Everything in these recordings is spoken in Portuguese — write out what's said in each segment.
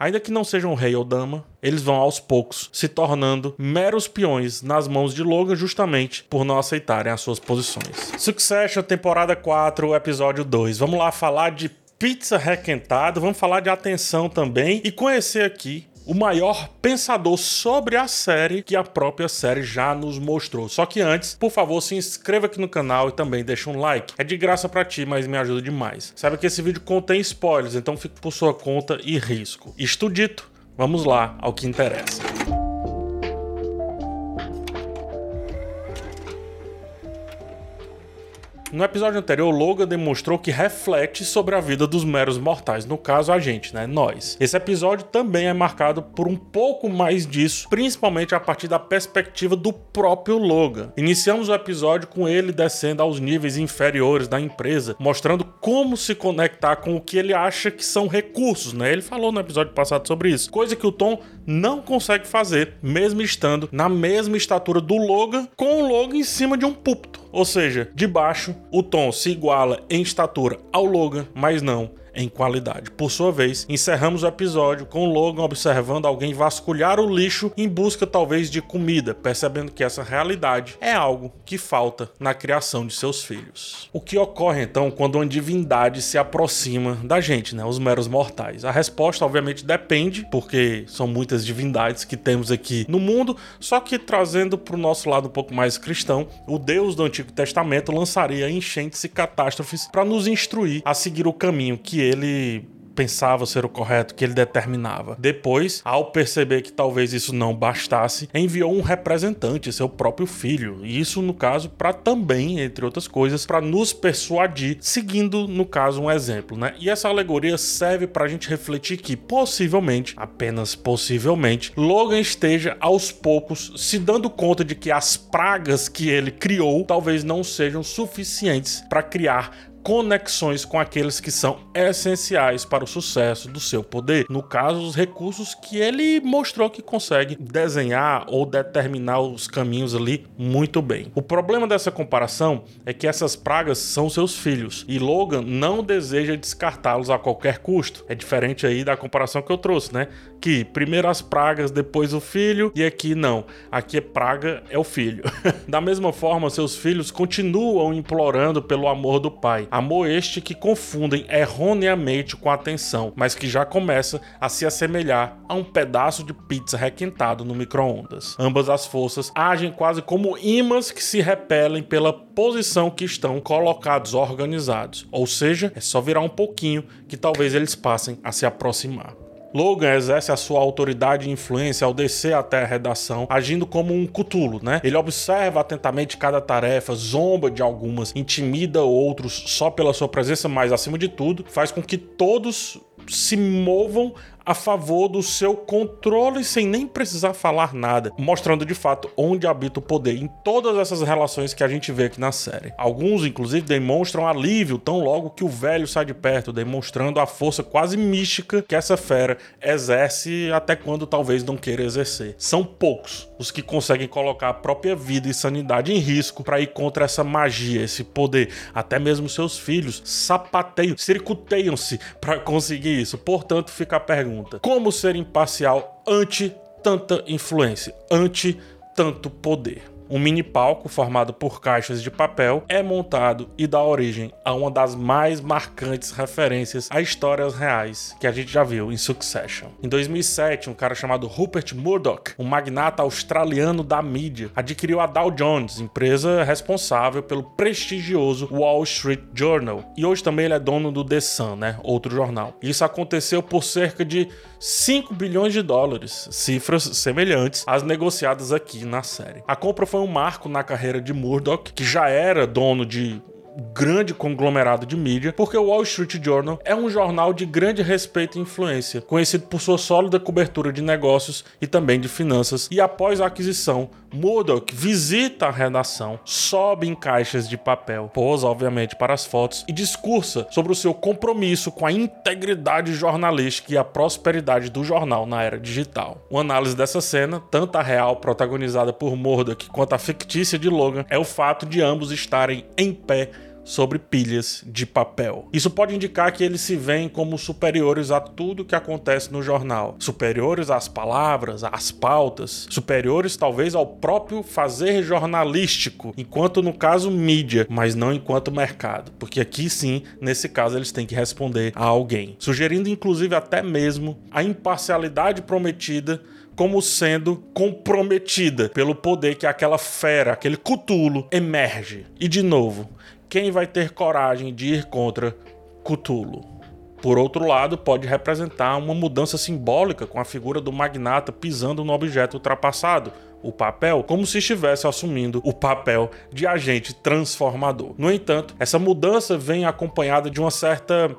Ainda que não sejam rei ou dama, eles vão aos poucos se tornando meros peões nas mãos de Logan justamente por não aceitarem as suas posições. Succession, temporada 4, episódio 2. Vamos lá falar de pizza requentada, vamos falar de atenção também e conhecer aqui o maior pensador sobre a série que a própria série já nos mostrou. Só que antes, por favor, se inscreva aqui no canal e também deixe um like. É de graça para ti, mas me ajuda demais. Sabe que esse vídeo contém spoilers, então fique por sua conta e risco. Isto dito, vamos lá ao que interessa. No episódio anterior, Logan demonstrou que reflete sobre a vida dos meros mortais, no caso a gente, né, nós. Esse episódio também é marcado por um pouco mais disso, principalmente a partir da perspectiva do próprio Logan. Iniciamos o episódio com ele descendo aos níveis inferiores da empresa, mostrando como se conectar com o que ele acha que são recursos, né? Ele falou no episódio passado sobre isso, coisa que o Tom não consegue fazer, mesmo estando na mesma estatura do Logan, com o Logan em cima de um púlpito. Ou seja, de baixo, o Tom se iguala em estatura ao Logan, mas não em qualidade. Por sua vez, encerramos o episódio com Logan observando alguém vasculhar o lixo em busca talvez de comida, percebendo que essa realidade é algo que falta na criação de seus filhos. O que ocorre então quando uma divindade se aproxima da gente, né, os meros mortais? A resposta obviamente depende, porque são muitas divindades que temos aqui no mundo, só que trazendo para o nosso lado um pouco mais cristão, o Deus do Antigo Testamento lançaria enchentes e catástrofes para nos instruir a seguir o caminho que ele pensava ser o correto, que ele determinava. Depois, ao perceber que talvez isso não bastasse, enviou um representante, seu próprio filho. E isso, no caso, para também, entre outras coisas, para nos persuadir, seguindo, no caso, um exemplo, né? E essa alegoria serve para a gente refletir que, possivelmente, apenas possivelmente, Logan esteja aos poucos se dando conta de que as pragas que ele criou talvez não sejam suficientes para criar conexões com aqueles que são essenciais para o sucesso do seu poder. No caso, os recursos que ele mostrou que consegue desenhar ou determinar os caminhos ali muito bem. O problema dessa comparação é que essas pragas são seus filhos e Logan não deseja descartá-los a qualquer custo. É diferente aí da comparação que eu trouxe, né? Que primeiro as pragas, depois o filho, e aqui não. Aqui é praga é o filho. da mesma forma, seus filhos continuam implorando pelo amor do pai Amor este que confundem erroneamente com atenção, mas que já começa a se assemelhar a um pedaço de pizza requentado no micro-ondas. Ambas as forças agem quase como imãs que se repelem pela posição que estão colocados organizados. Ou seja, é só virar um pouquinho que talvez eles passem a se aproximar. Logan exerce a sua autoridade e influência ao descer até a redação, agindo como um cutulo, né? Ele observa atentamente cada tarefa, zomba de algumas, intimida outros só pela sua presença, mas acima de tudo, faz com que todos se movam a favor do seu controle sem nem precisar falar nada, mostrando de fato onde habita o poder em todas essas relações que a gente vê aqui na série. Alguns, inclusive, demonstram alívio tão logo que o velho sai de perto, demonstrando a força quase mística que essa fera exerce até quando talvez não queira exercer. São poucos os que conseguem colocar a própria vida e sanidade em risco para ir contra essa magia, esse poder. Até mesmo seus filhos sapateiam, circuteiam-se para conseguir isso. Portanto, fica a pergunta pergunta: como ser imparcial ante tanta influência, ante tanto poder? Um mini palco formado por caixas de papel é montado e dá origem a uma das mais marcantes referências a histórias reais que a gente já viu em Succession. Em 2007, um cara chamado Rupert Murdoch, um magnata australiano da mídia, adquiriu a Dow Jones, empresa responsável pelo prestigioso Wall Street Journal. E hoje também ele é dono do The Sun, né? Outro jornal. Isso aconteceu por cerca de 5 bilhões de dólares, cifras semelhantes às negociadas aqui na série. A compra foi um marco na carreira de Murdoch, que já era dono de grande conglomerado de mídia, porque o Wall Street Journal é um jornal de grande respeito e influência, conhecido por sua sólida cobertura de negócios e também de finanças. E após a aquisição, Murdoch visita a redação, sobe em caixas de papel, posa obviamente para as fotos e discursa sobre o seu compromisso com a integridade jornalística e a prosperidade do jornal na era digital. Uma análise dessa cena, tanto a real protagonizada por Murdoch quanto a fictícia de Logan, é o fato de ambos estarem em pé sobre pilhas de papel. Isso pode indicar que eles se veem como superiores a tudo que acontece no jornal, superiores às palavras, às pautas, superiores talvez ao próprio fazer jornalístico, enquanto no caso mídia, mas não enquanto mercado, porque aqui sim, nesse caso eles têm que responder a alguém, sugerindo inclusive até mesmo a imparcialidade prometida como sendo comprometida pelo poder que aquela fera, aquele cutulo emerge. E de novo, quem vai ter coragem de ir contra Cthulhu? Por outro lado, pode representar uma mudança simbólica com a figura do magnata pisando no objeto ultrapassado, o papel, como se estivesse assumindo o papel de agente transformador. No entanto, essa mudança vem acompanhada de uma certa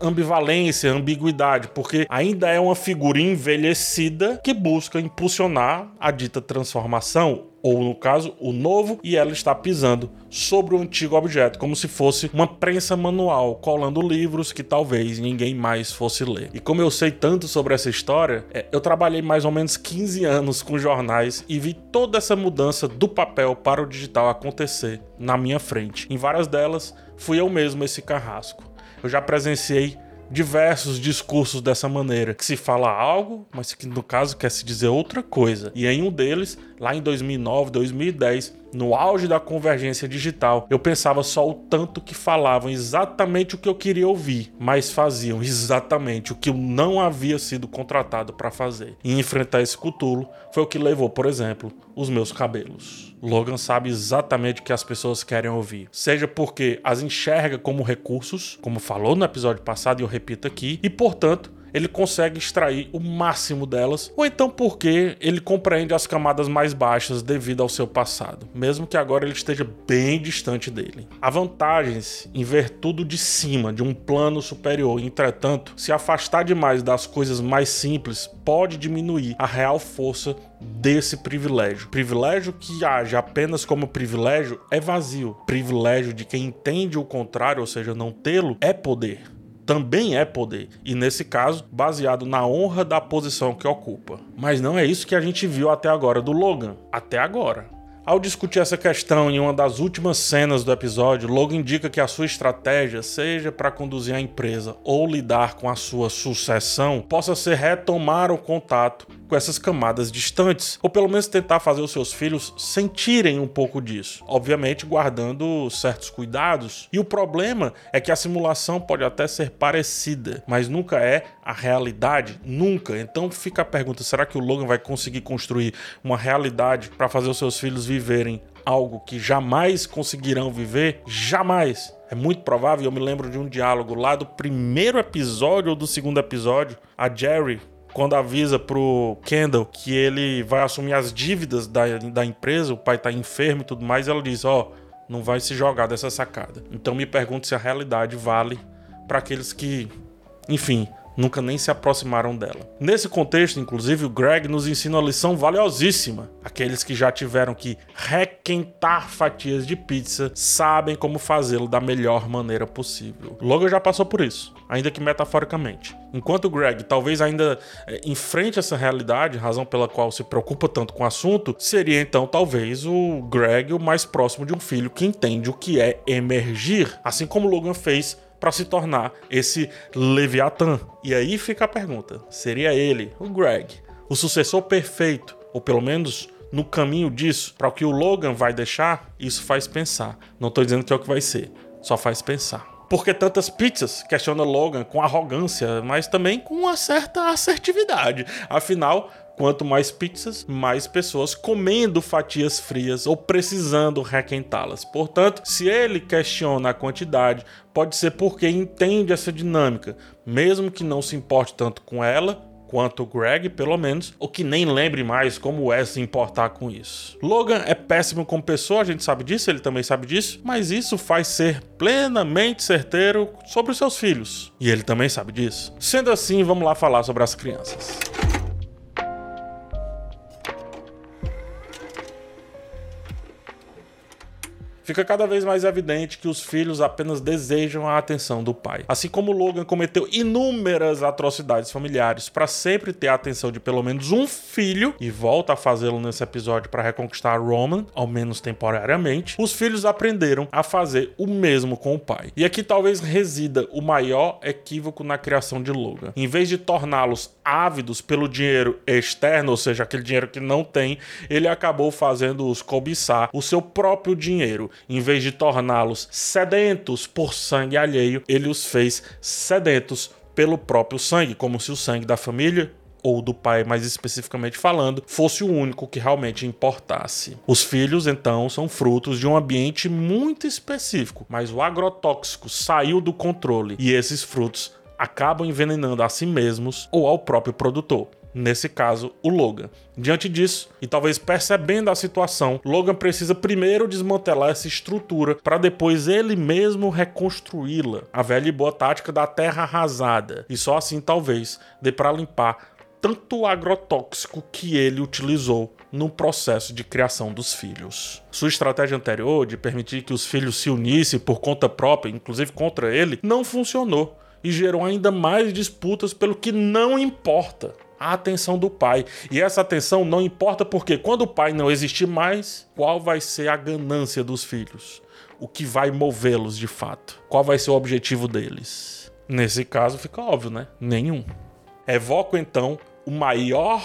ambivalência, ambiguidade, porque ainda é uma figura envelhecida que busca impulsionar a dita transformação, ou no caso, o novo, e ela está pisando sobre o antigo objeto, como se fosse uma prensa manual, colando livros que talvez ninguém mais fosse ler. E como eu sei tanto sobre essa história, é, eu trabalhei mais ou menos 15 anos com jornais e vi toda essa mudança do papel para o digital acontecer na minha frente. Em várias delas, fui eu mesmo esse carrasco. Eu já presenciei diversos discursos dessa maneira, que se fala algo, mas que no caso quer se dizer outra coisa. E em um deles, lá em 2009, 2010, no auge da convergência digital, eu pensava só o tanto que falavam exatamente o que eu queria ouvir, mas faziam exatamente o que eu não havia sido contratado para fazer. E enfrentar esse cutulo foi o que levou, por exemplo, os meus cabelos. Logan sabe exatamente o que as pessoas querem ouvir, seja porque as enxerga como recursos, como falou no episódio passado e eu repito aqui, e portanto ele consegue extrair o máximo delas, ou então porque ele compreende as camadas mais baixas devido ao seu passado, mesmo que agora ele esteja bem distante dele. Há vantagens em ver tudo de cima, de um plano superior, entretanto, se afastar demais das coisas mais simples pode diminuir a real força desse privilégio. Privilégio que age apenas como privilégio é vazio. Privilégio de quem entende o contrário, ou seja, não tê-lo, é poder também é poder, e nesse caso, baseado na honra da posição que ocupa. Mas não é isso que a gente viu até agora do Logan. Até agora. Ao discutir essa questão em uma das últimas cenas do episódio, Logan indica que a sua estratégia, seja para conduzir a empresa ou lidar com a sua sucessão, possa ser retomar o contato com essas camadas distantes, ou pelo menos tentar fazer os seus filhos sentirem um pouco disso, obviamente guardando certos cuidados. E o problema é que a simulação pode até ser parecida, mas nunca é a realidade, nunca. Então fica a pergunta: será que o Logan vai conseguir construir uma realidade para fazer os seus filhos viverem algo que jamais conseguirão viver? Jamais. É muito provável, eu me lembro de um diálogo lá do primeiro episódio ou do segundo episódio. A Jerry quando avisa pro Kendall que ele vai assumir as dívidas da, da empresa, o pai tá enfermo e tudo mais, ela diz: Ó, oh, não vai se jogar dessa sacada. Então me pergunto se a realidade vale para aqueles que, enfim, nunca nem se aproximaram dela. Nesse contexto, inclusive, o Greg nos ensina uma lição valiosíssima. Aqueles que já tiveram que requentar fatias de pizza sabem como fazê-lo da melhor maneira possível. Logan já passou por isso, ainda que metaforicamente. Enquanto o Greg talvez ainda é, enfrente essa realidade, razão pela qual se preocupa tanto com o assunto, seria então talvez o Greg o mais próximo de um filho que entende o que é emergir, assim como Logan fez para se tornar esse Leviatã. E aí fica a pergunta: seria ele, o Greg, o sucessor perfeito, ou pelo menos no caminho disso, para o que o Logan vai deixar? Isso faz pensar. Não estou dizendo que é o que vai ser, só faz pensar. Por que tantas pizzas? Questiona Logan com arrogância, mas também com uma certa assertividade. Afinal, Quanto mais pizzas, mais pessoas comendo fatias frias ou precisando requentá-las. Portanto, se ele questiona a quantidade, pode ser porque entende essa dinâmica, mesmo que não se importe tanto com ela quanto Greg, pelo menos, ou que nem lembre mais como é se importar com isso. Logan é péssimo como pessoa, a gente sabe disso, ele também sabe disso, mas isso faz ser plenamente certeiro sobre os seus filhos. E ele também sabe disso. Sendo assim, vamos lá falar sobre as crianças. Fica cada vez mais evidente que os filhos apenas desejam a atenção do pai. Assim como Logan cometeu inúmeras atrocidades familiares para sempre ter a atenção de pelo menos um filho e volta a fazê-lo nesse episódio para reconquistar Roman, ao menos temporariamente, os filhos aprenderam a fazer o mesmo com o pai. E aqui talvez resida o maior equívoco na criação de Logan. Em vez de torná-los ávidos pelo dinheiro externo, ou seja, aquele dinheiro que não tem, ele acabou fazendo-os cobiçar o seu próprio dinheiro. Em vez de torná-los sedentos por sangue alheio, ele os fez sedentos pelo próprio sangue, como se o sangue da família ou do pai, mais especificamente falando, fosse o único que realmente importasse. Os filhos, então, são frutos de um ambiente muito específico, mas o agrotóxico saiu do controle e esses frutos acabam envenenando a si mesmos ou ao próprio produtor nesse caso, o Logan. Diante disso, e talvez percebendo a situação, Logan precisa primeiro desmantelar essa estrutura para depois ele mesmo reconstruí-la. A velha e boa tática da terra arrasada. E só assim, talvez, dê para limpar tanto agrotóxico que ele utilizou no processo de criação dos filhos. Sua estratégia anterior de permitir que os filhos se unissem por conta própria, inclusive contra ele, não funcionou e gerou ainda mais disputas pelo que não importa a atenção do pai. E essa atenção não importa porque quando o pai não existir mais, qual vai ser a ganância dos filhos? O que vai movê-los de fato? Qual vai ser o objetivo deles? Nesse caso fica óbvio, né? Nenhum. Evoco então o maior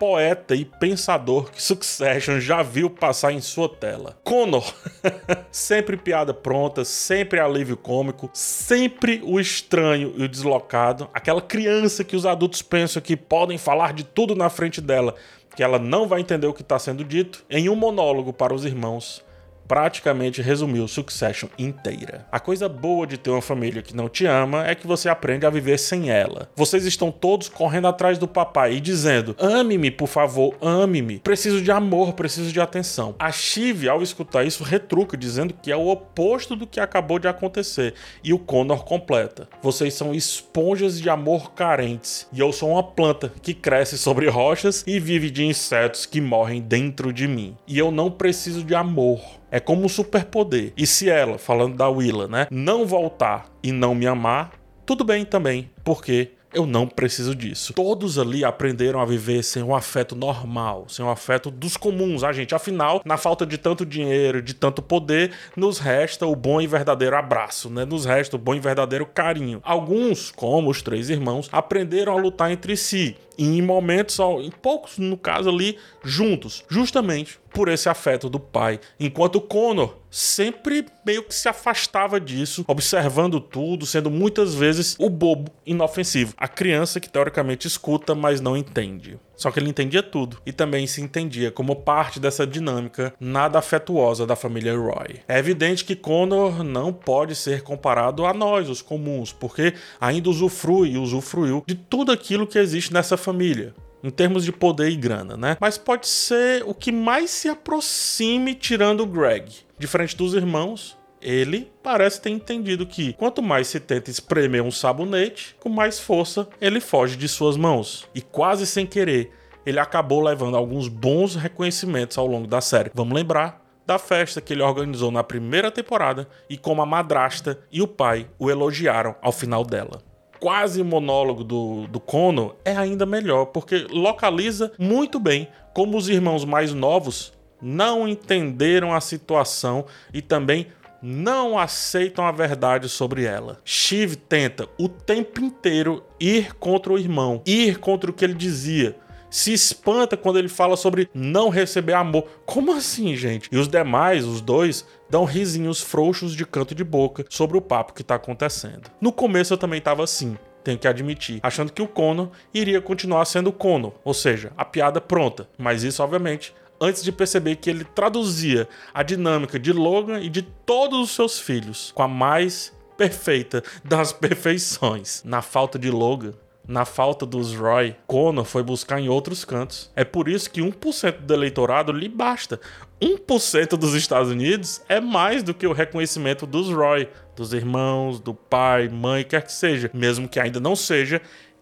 poeta e pensador que Succession já viu passar em sua tela. Connor. sempre piada pronta, sempre alívio cômico, sempre o estranho e o deslocado, aquela criança que os adultos pensam que podem falar de tudo na frente dela, que ela não vai entender o que está sendo dito, em um monólogo para os irmãos praticamente resumiu Succession inteira. A coisa boa de ter uma família que não te ama é que você aprende a viver sem ela. Vocês estão todos correndo atrás do papai e dizendo: ame-me, por favor, ame-me. Preciso de amor, preciso de atenção. A Shiv, ao escutar isso, retruca, dizendo que é o oposto do que acabou de acontecer. E o Connor completa: Vocês são esponjas de amor carentes. E eu sou uma planta que cresce sobre rochas e vive de insetos que morrem dentro de mim. E eu não preciso de amor. É como um superpoder. E se ela, falando da Willa, né, não voltar e não me amar, tudo bem também, porque eu não preciso disso. Todos ali aprenderam a viver sem um afeto normal, sem um afeto dos comuns, a ah, gente. Afinal, na falta de tanto dinheiro, de tanto poder, nos resta o bom e verdadeiro abraço, né? Nos resta o bom e verdadeiro carinho. Alguns, como os três irmãos, aprenderam a lutar entre si, em momentos, em poucos no caso ali, juntos, justamente por esse afeto do pai. Enquanto Connor sempre meio que se afastava disso, observando tudo, sendo muitas vezes o bobo inofensivo, a criança que teoricamente escuta, mas não entende. Só que ele entendia tudo e também se entendia como parte dessa dinâmica nada afetuosa da família Roy. É evidente que Connor não pode ser comparado a nós, os comuns, porque ainda usufrui e usufruiu de tudo aquilo que existe nessa família em termos de poder e grana, né? Mas pode ser o que mais se aproxime tirando o Greg. Diferente dos irmãos, ele parece ter entendido que quanto mais se tenta espremer um sabonete, com mais força ele foge de suas mãos. E quase sem querer, ele acabou levando alguns bons reconhecimentos ao longo da série. Vamos lembrar da festa que ele organizou na primeira temporada e como a madrasta e o pai o elogiaram ao final dela quase monólogo do, do Kono é ainda melhor, porque localiza muito bem como os irmãos mais novos não entenderam a situação e também não aceitam a verdade sobre ela. Shiv tenta o tempo inteiro ir contra o irmão, ir contra o que ele dizia. Se espanta quando ele fala sobre não receber amor. Como assim, gente? E os demais, os dois, dão risinhos frouxos de canto de boca sobre o papo que tá acontecendo. No começo eu também tava assim tenho que admitir, achando que o Conor iria continuar sendo Conor, ou seja, a piada pronta. Mas isso, obviamente, antes de perceber que ele traduzia a dinâmica de Logan e de todos os seus filhos com a mais perfeita das perfeições. Na falta de Logan, na falta dos Roy, Conor foi buscar em outros cantos. É por isso que 1% do eleitorado lhe basta. 1% dos Estados Unidos é mais do que o reconhecimento dos Roy, dos irmãos, do pai, mãe, quer que seja, mesmo que ainda não seja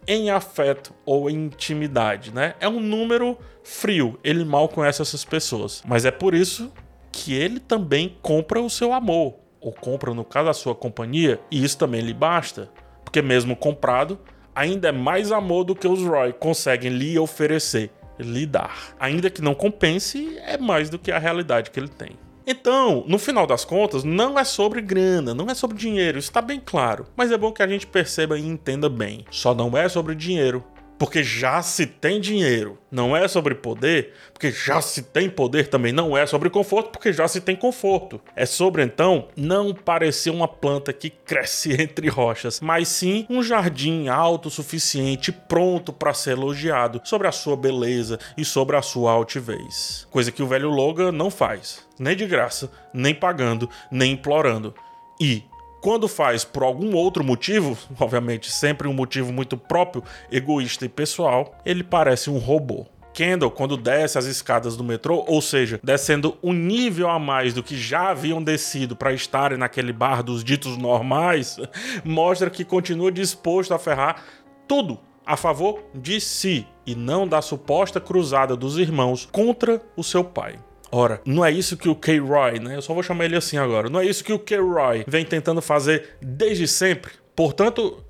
em afeto ou em intimidade, né? É um número frio, ele mal conhece essas pessoas. Mas é por isso que ele também compra o seu amor, ou compra, no caso, a sua companhia, e isso também lhe basta, porque mesmo comprado, ainda é mais amor do que os Roy conseguem lhe oferecer, lhe dar. Ainda que não compense, é mais do que a realidade que ele tem. Então, no final das contas, não é sobre grana, não é sobre dinheiro, está bem claro. Mas é bom que a gente perceba e entenda bem. Só não é sobre dinheiro, porque já se tem dinheiro. Não é sobre poder, porque já se tem poder também. Não é sobre conforto, porque já se tem conforto. É sobre então não parecer uma planta que cresce entre rochas, mas sim um jardim autossuficiente, pronto para ser elogiado, sobre a sua beleza e sobre a sua altivez. Coisa que o velho Logan não faz, nem de graça, nem pagando, nem implorando. E quando faz por algum outro motivo, obviamente sempre um motivo muito próprio, egoísta e pessoal, ele parece um robô. Kendall, quando desce as escadas do metrô, ou seja, descendo um nível a mais do que já haviam descido para estarem naquele bar dos ditos normais, mostra que continua disposto a ferrar tudo a favor de si e não da suposta cruzada dos irmãos contra o seu pai. Ora, não é isso que o K-Roy, né? Eu só vou chamar ele assim agora. Não é isso que o K-Roy vem tentando fazer desde sempre. Portanto,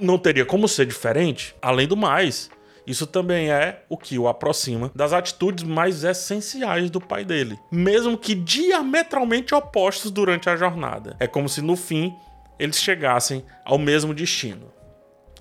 não teria como ser diferente. Além do mais, isso também é o que o aproxima das atitudes mais essenciais do pai dele, mesmo que diametralmente opostos durante a jornada. É como se no fim eles chegassem ao mesmo destino: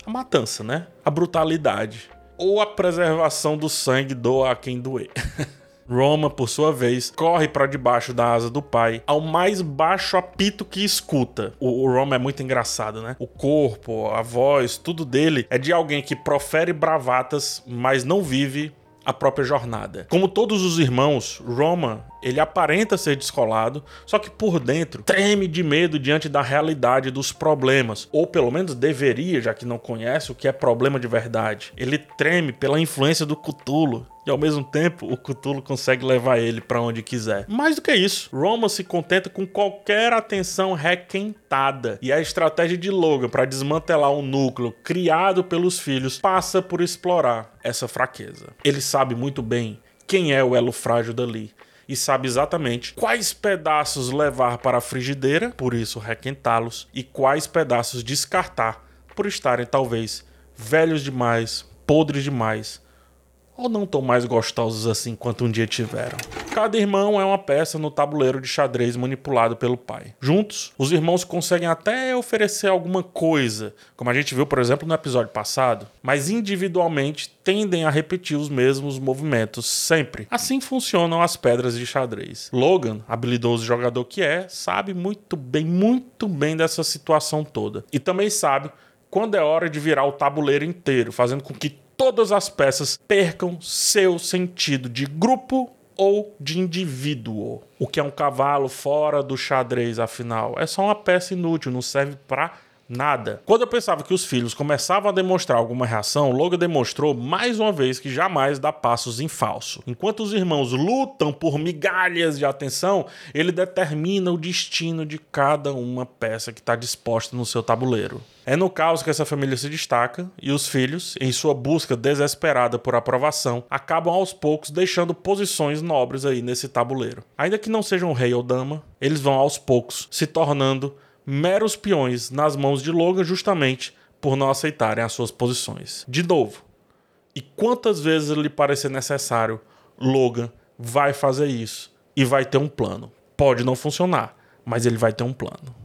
a matança, né? A brutalidade ou a preservação do sangue doa a quem doer. Roma, por sua vez, corre para debaixo da asa do pai, ao mais baixo apito que escuta. O, o Roma é muito engraçado, né? O corpo, a voz, tudo dele é de alguém que profere bravatas, mas não vive a própria jornada. Como todos os irmãos, Roma, ele aparenta ser descolado, só que por dentro treme de medo diante da realidade dos problemas, ou pelo menos deveria, já que não conhece o que é problema de verdade. Ele treme pela influência do Cthulhu, e ao mesmo tempo o Cthulhu consegue levar ele para onde quiser. Mais do que isso, Roma se contenta com qualquer atenção requentada, e a estratégia de Logan para desmantelar um núcleo criado pelos filhos passa por explorar essa fraqueza. Ele sabe muito bem quem é o elo frágil dali e sabe exatamente quais pedaços levar para a frigideira, por isso requentá-los, e quais pedaços descartar por estarem talvez velhos demais, podres demais ou não tão mais gostosos assim quanto um dia tiveram. Cada irmão é uma peça no tabuleiro de xadrez manipulado pelo pai. Juntos, os irmãos conseguem até oferecer alguma coisa, como a gente viu, por exemplo, no episódio passado, mas individualmente tendem a repetir os mesmos movimentos sempre. Assim funcionam as pedras de xadrez. Logan, habilidoso jogador que é, sabe muito bem, muito bem dessa situação toda. E também sabe quando é hora de virar o tabuleiro inteiro, fazendo com que todas as peças percam seu sentido de grupo ou de indivíduo. O que é um cavalo fora do xadrez, afinal? É só uma peça inútil, não serve para nada. Quando eu pensava que os filhos começavam a demonstrar alguma reação, Logan demonstrou mais uma vez que jamais dá passos em falso. Enquanto os irmãos lutam por migalhas de atenção, ele determina o destino de cada uma peça que está disposta no seu tabuleiro. É no caos que essa família se destaca e os filhos, em sua busca desesperada por aprovação, acabam aos poucos deixando posições nobres aí nesse tabuleiro. Ainda que não sejam rei ou dama, eles vão aos poucos se tornando meros peões nas mãos de Logan justamente por não aceitarem as suas posições. De novo, e quantas vezes lhe parecer necessário, Logan vai fazer isso e vai ter um plano. Pode não funcionar, mas ele vai ter um plano.